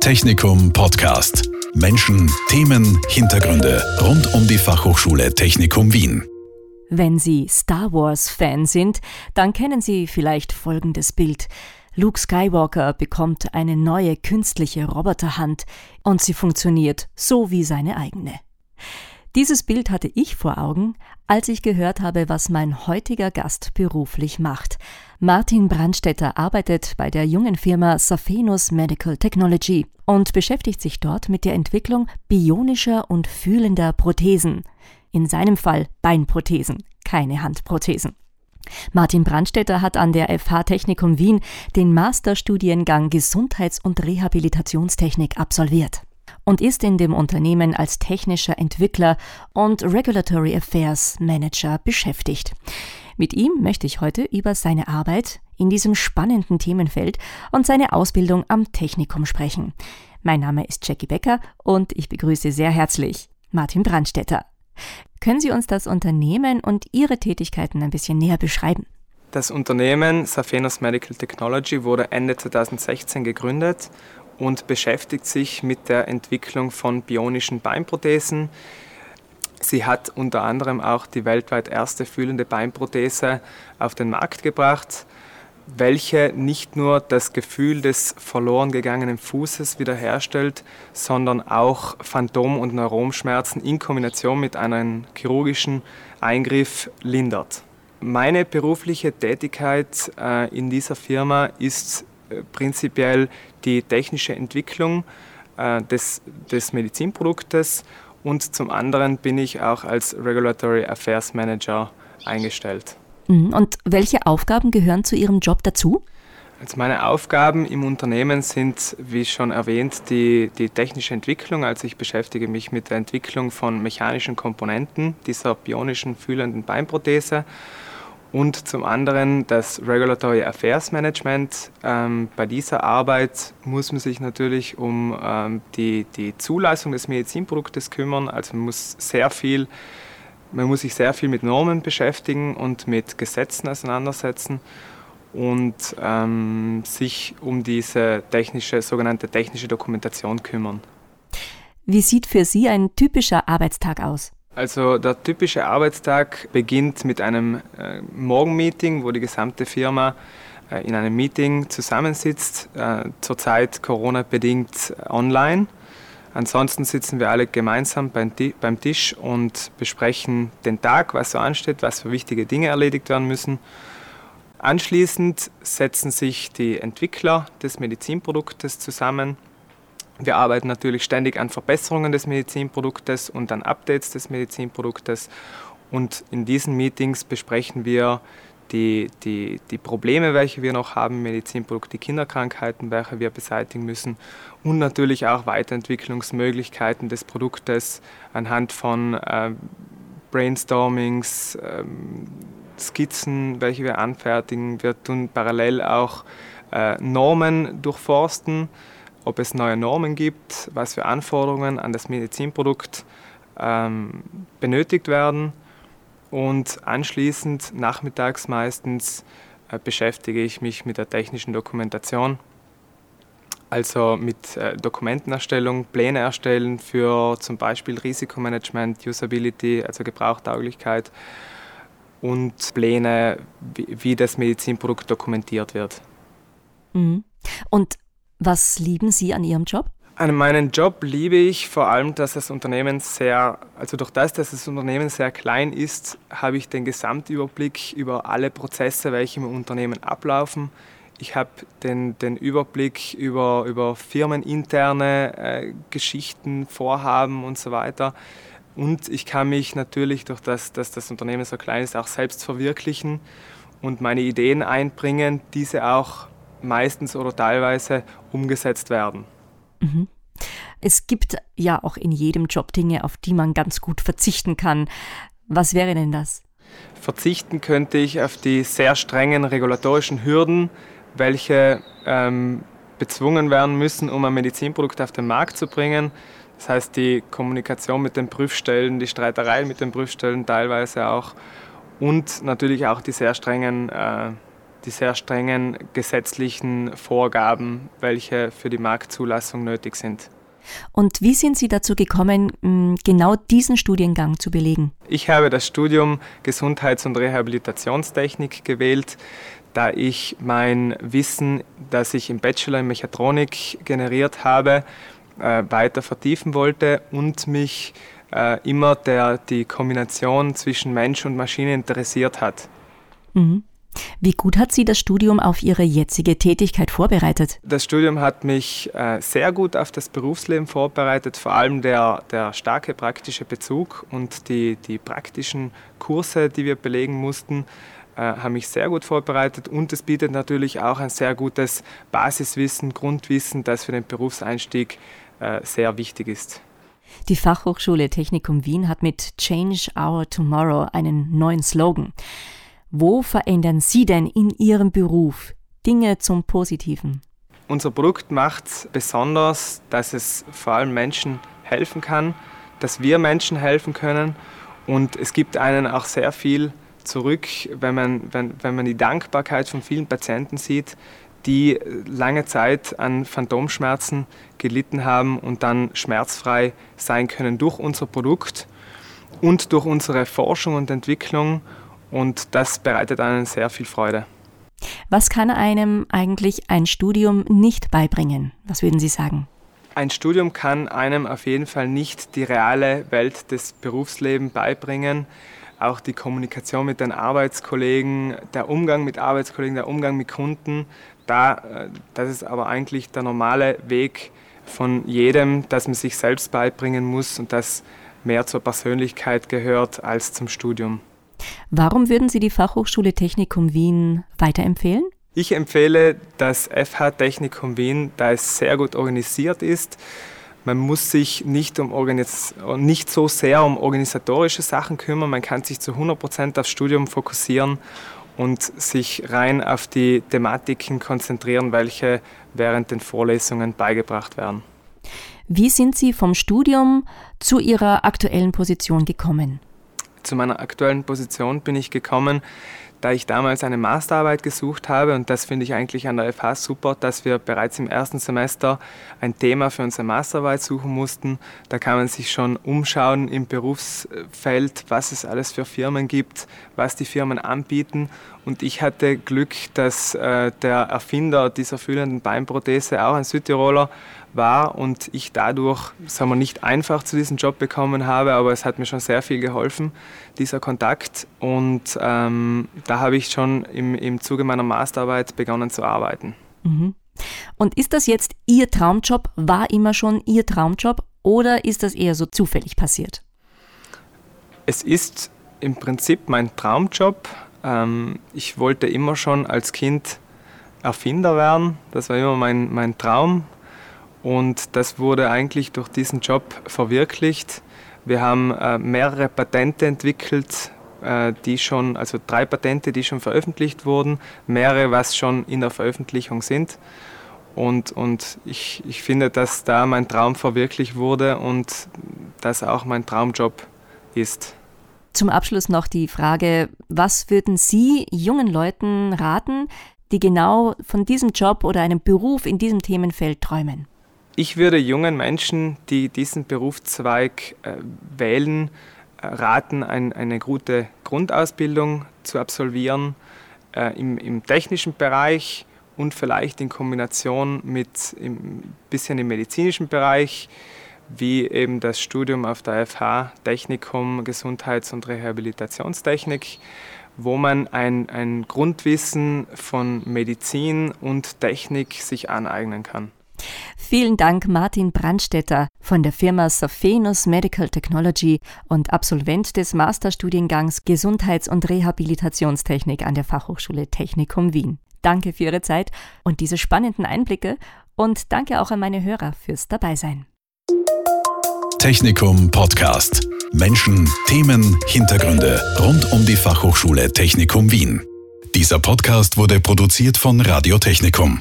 Technikum Podcast. Menschen, Themen, Hintergründe rund um die Fachhochschule Technikum Wien. Wenn Sie Star Wars-Fan sind, dann kennen Sie vielleicht folgendes Bild. Luke Skywalker bekommt eine neue künstliche Roboterhand und sie funktioniert so wie seine eigene. Dieses Bild hatte ich vor Augen, als ich gehört habe, was mein heutiger Gast beruflich macht. Martin Brandstetter arbeitet bei der jungen Firma Safenus Medical Technology und beschäftigt sich dort mit der Entwicklung bionischer und fühlender Prothesen. In seinem Fall Beinprothesen, keine Handprothesen. Martin Brandstetter hat an der FH Technikum Wien den Masterstudiengang Gesundheits- und Rehabilitationstechnik absolviert und ist in dem Unternehmen als technischer Entwickler und Regulatory Affairs Manager beschäftigt. Mit ihm möchte ich heute über seine Arbeit in diesem spannenden Themenfeld und seine Ausbildung am Technikum sprechen. Mein Name ist Jackie Becker und ich begrüße sehr herzlich Martin Brandstetter. Können Sie uns das Unternehmen und Ihre Tätigkeiten ein bisschen näher beschreiben? Das Unternehmen Safenos Medical Technology wurde Ende 2016 gegründet und beschäftigt sich mit der Entwicklung von bionischen Beinprothesen. Sie hat unter anderem auch die weltweit erste fühlende Beinprothese auf den Markt gebracht, welche nicht nur das Gefühl des verloren gegangenen Fußes wiederherstellt, sondern auch Phantom- und Neuromschmerzen in Kombination mit einem chirurgischen Eingriff lindert. Meine berufliche Tätigkeit äh, in dieser Firma ist prinzipiell die technische Entwicklung äh, des, des Medizinproduktes und zum anderen bin ich auch als Regulatory Affairs Manager eingestellt. Mhm. Und welche Aufgaben gehören zu Ihrem Job dazu? Also meine Aufgaben im Unternehmen sind, wie schon erwähnt, die, die technische Entwicklung. Also ich beschäftige mich mit der Entwicklung von mechanischen Komponenten dieser bionischen fühlenden Beinprothese und zum anderen das Regulatory Affairs Management. Ähm, bei dieser Arbeit muss man sich natürlich um ähm, die, die Zulassung des Medizinproduktes kümmern. Also man muss sehr viel, man muss sich sehr viel mit Normen beschäftigen und mit Gesetzen auseinandersetzen und ähm, sich um diese technische, sogenannte technische Dokumentation kümmern. Wie sieht für Sie ein typischer Arbeitstag aus? Also der typische Arbeitstag beginnt mit einem äh, Morgenmeeting, wo die gesamte Firma äh, in einem Meeting zusammensitzt, äh, zurzeit Corona-bedingt online. Ansonsten sitzen wir alle gemeinsam beim, beim Tisch und besprechen den Tag, was so ansteht, was für wichtige Dinge erledigt werden müssen. Anschließend setzen sich die Entwickler des Medizinproduktes zusammen wir arbeiten natürlich ständig an Verbesserungen des Medizinproduktes und an Updates des Medizinproduktes. Und in diesen Meetings besprechen wir die, die, die Probleme, welche wir noch haben im Medizinprodukt, die Kinderkrankheiten, welche wir beseitigen müssen und natürlich auch Weiterentwicklungsmöglichkeiten des Produktes anhand von äh, Brainstormings, äh, Skizzen, welche wir anfertigen. Wir tun parallel auch äh, Normen durchforsten ob es neue Normen gibt, was für Anforderungen an das Medizinprodukt ähm, benötigt werden. Und anschließend, nachmittags meistens, äh, beschäftige ich mich mit der technischen Dokumentation, also mit äh, Dokumentenerstellung, Pläne erstellen für zum Beispiel Risikomanagement, Usability, also Gebrauchtauglichkeit und Pläne, wie, wie das Medizinprodukt dokumentiert wird. Mhm. Und was lieben Sie an Ihrem Job? An meinem Job liebe ich vor allem, dass das Unternehmen sehr, also durch das, dass das Unternehmen sehr klein ist, habe ich den Gesamtüberblick über alle Prozesse, welche im Unternehmen ablaufen. Ich habe den, den Überblick über, über firmeninterne äh, Geschichten, Vorhaben und so weiter. Und ich kann mich natürlich durch das, dass das Unternehmen so klein ist, auch selbst verwirklichen und meine Ideen einbringen, diese auch meistens oder teilweise umgesetzt werden. Mhm. Es gibt ja auch in jedem Job Dinge, auf die man ganz gut verzichten kann. Was wäre denn das? Verzichten könnte ich auf die sehr strengen regulatorischen Hürden, welche ähm, bezwungen werden müssen, um ein Medizinprodukt auf den Markt zu bringen. Das heißt, die Kommunikation mit den Prüfstellen, die Streiterei mit den Prüfstellen teilweise auch und natürlich auch die sehr strengen äh, die sehr strengen gesetzlichen Vorgaben, welche für die Marktzulassung nötig sind. Und wie sind Sie dazu gekommen, genau diesen Studiengang zu belegen? Ich habe das Studium Gesundheits- und Rehabilitationstechnik gewählt, da ich mein Wissen, das ich im Bachelor in Mechatronik generiert habe, äh, weiter vertiefen wollte und mich äh, immer der, die Kombination zwischen Mensch und Maschine interessiert hat. Mhm. Wie gut hat Sie das Studium auf Ihre jetzige Tätigkeit vorbereitet? Das Studium hat mich äh, sehr gut auf das Berufsleben vorbereitet, vor allem der, der starke praktische Bezug und die, die praktischen Kurse, die wir belegen mussten, äh, haben mich sehr gut vorbereitet und es bietet natürlich auch ein sehr gutes Basiswissen, Grundwissen, das für den Berufseinstieg äh, sehr wichtig ist. Die Fachhochschule Technikum Wien hat mit Change Our Tomorrow einen neuen Slogan. Wo verändern Sie denn in Ihrem Beruf Dinge zum Positiven? Unser Produkt macht besonders, dass es vor allem Menschen helfen kann, dass wir Menschen helfen können und es gibt einen auch sehr viel zurück, wenn man, wenn, wenn man die Dankbarkeit von vielen Patienten sieht, die lange Zeit an Phantomschmerzen gelitten haben und dann schmerzfrei sein können durch unser Produkt und durch unsere Forschung und Entwicklung und das bereitet einen sehr viel Freude. Was kann einem eigentlich ein Studium nicht beibringen? Was würden Sie sagen? Ein Studium kann einem auf jeden Fall nicht die reale Welt des Berufslebens beibringen. Auch die Kommunikation mit den Arbeitskollegen, der Umgang mit Arbeitskollegen, der Umgang mit Kunden, da, äh, das ist aber eigentlich der normale Weg von jedem, dass man sich selbst beibringen muss und das mehr zur Persönlichkeit gehört als zum Studium. Warum würden Sie die Fachhochschule Technikum Wien weiterempfehlen? Ich empfehle das FH Technikum Wien, da es sehr gut organisiert ist. Man muss sich nicht, um nicht so sehr um organisatorische Sachen kümmern, man kann sich zu 100 Prozent aufs Studium fokussieren und sich rein auf die Thematiken konzentrieren, welche während den Vorlesungen beigebracht werden. Wie sind Sie vom Studium zu Ihrer aktuellen Position gekommen? Zu meiner aktuellen Position bin ich gekommen, da ich damals eine Masterarbeit gesucht habe und das finde ich eigentlich an der FH super, dass wir bereits im ersten Semester ein Thema für unsere Masterarbeit suchen mussten. Da kann man sich schon umschauen im Berufsfeld, was es alles für Firmen gibt, was die Firmen anbieten und ich hatte Glück, dass äh, der Erfinder dieser fühlenden Beinprothese auch ein Südtiroler war und ich dadurch, sagen wir, nicht einfach zu diesem Job bekommen habe, aber es hat mir schon sehr viel geholfen, dieser Kontakt. Und ähm, da habe ich schon im, im Zuge meiner Masterarbeit begonnen zu arbeiten. Mhm. Und ist das jetzt Ihr Traumjob? War immer schon Ihr Traumjob oder ist das eher so zufällig passiert? Es ist im Prinzip mein Traumjob. Ähm, ich wollte immer schon als Kind Erfinder werden. Das war immer mein, mein Traum. Und das wurde eigentlich durch diesen Job verwirklicht. Wir haben äh, mehrere Patente entwickelt, äh, die schon, also drei Patente, die schon veröffentlicht wurden, mehrere, was schon in der Veröffentlichung sind. Und, und ich, ich finde, dass da mein Traum verwirklicht wurde und das auch mein Traumjob ist. Zum Abschluss noch die Frage, was würden Sie jungen Leuten raten, die genau von diesem Job oder einem Beruf in diesem Themenfeld träumen? Ich würde jungen Menschen, die diesen Berufszweig äh, wählen, äh, raten, ein, eine gute Grundausbildung zu absolvieren äh, im, im, technischen Bereich und vielleicht in Kombination mit ein bisschen im medizinischen Bereich, wie eben das Studium auf der FH Technikum Gesundheits- und Rehabilitationstechnik, wo man ein, ein Grundwissen von Medizin und Technik sich aneignen kann. Vielen Dank Martin Brandstetter von der Firma Sophenus Medical Technology und Absolvent des Masterstudiengangs Gesundheits- und Rehabilitationstechnik an der Fachhochschule Technikum Wien. Danke für Ihre Zeit und diese spannenden Einblicke und danke auch an meine Hörer fürs Dabeisein. Technikum Podcast. Menschen, Themen, Hintergründe rund um die Fachhochschule Technikum Wien. Dieser Podcast wurde produziert von Radio Technikum.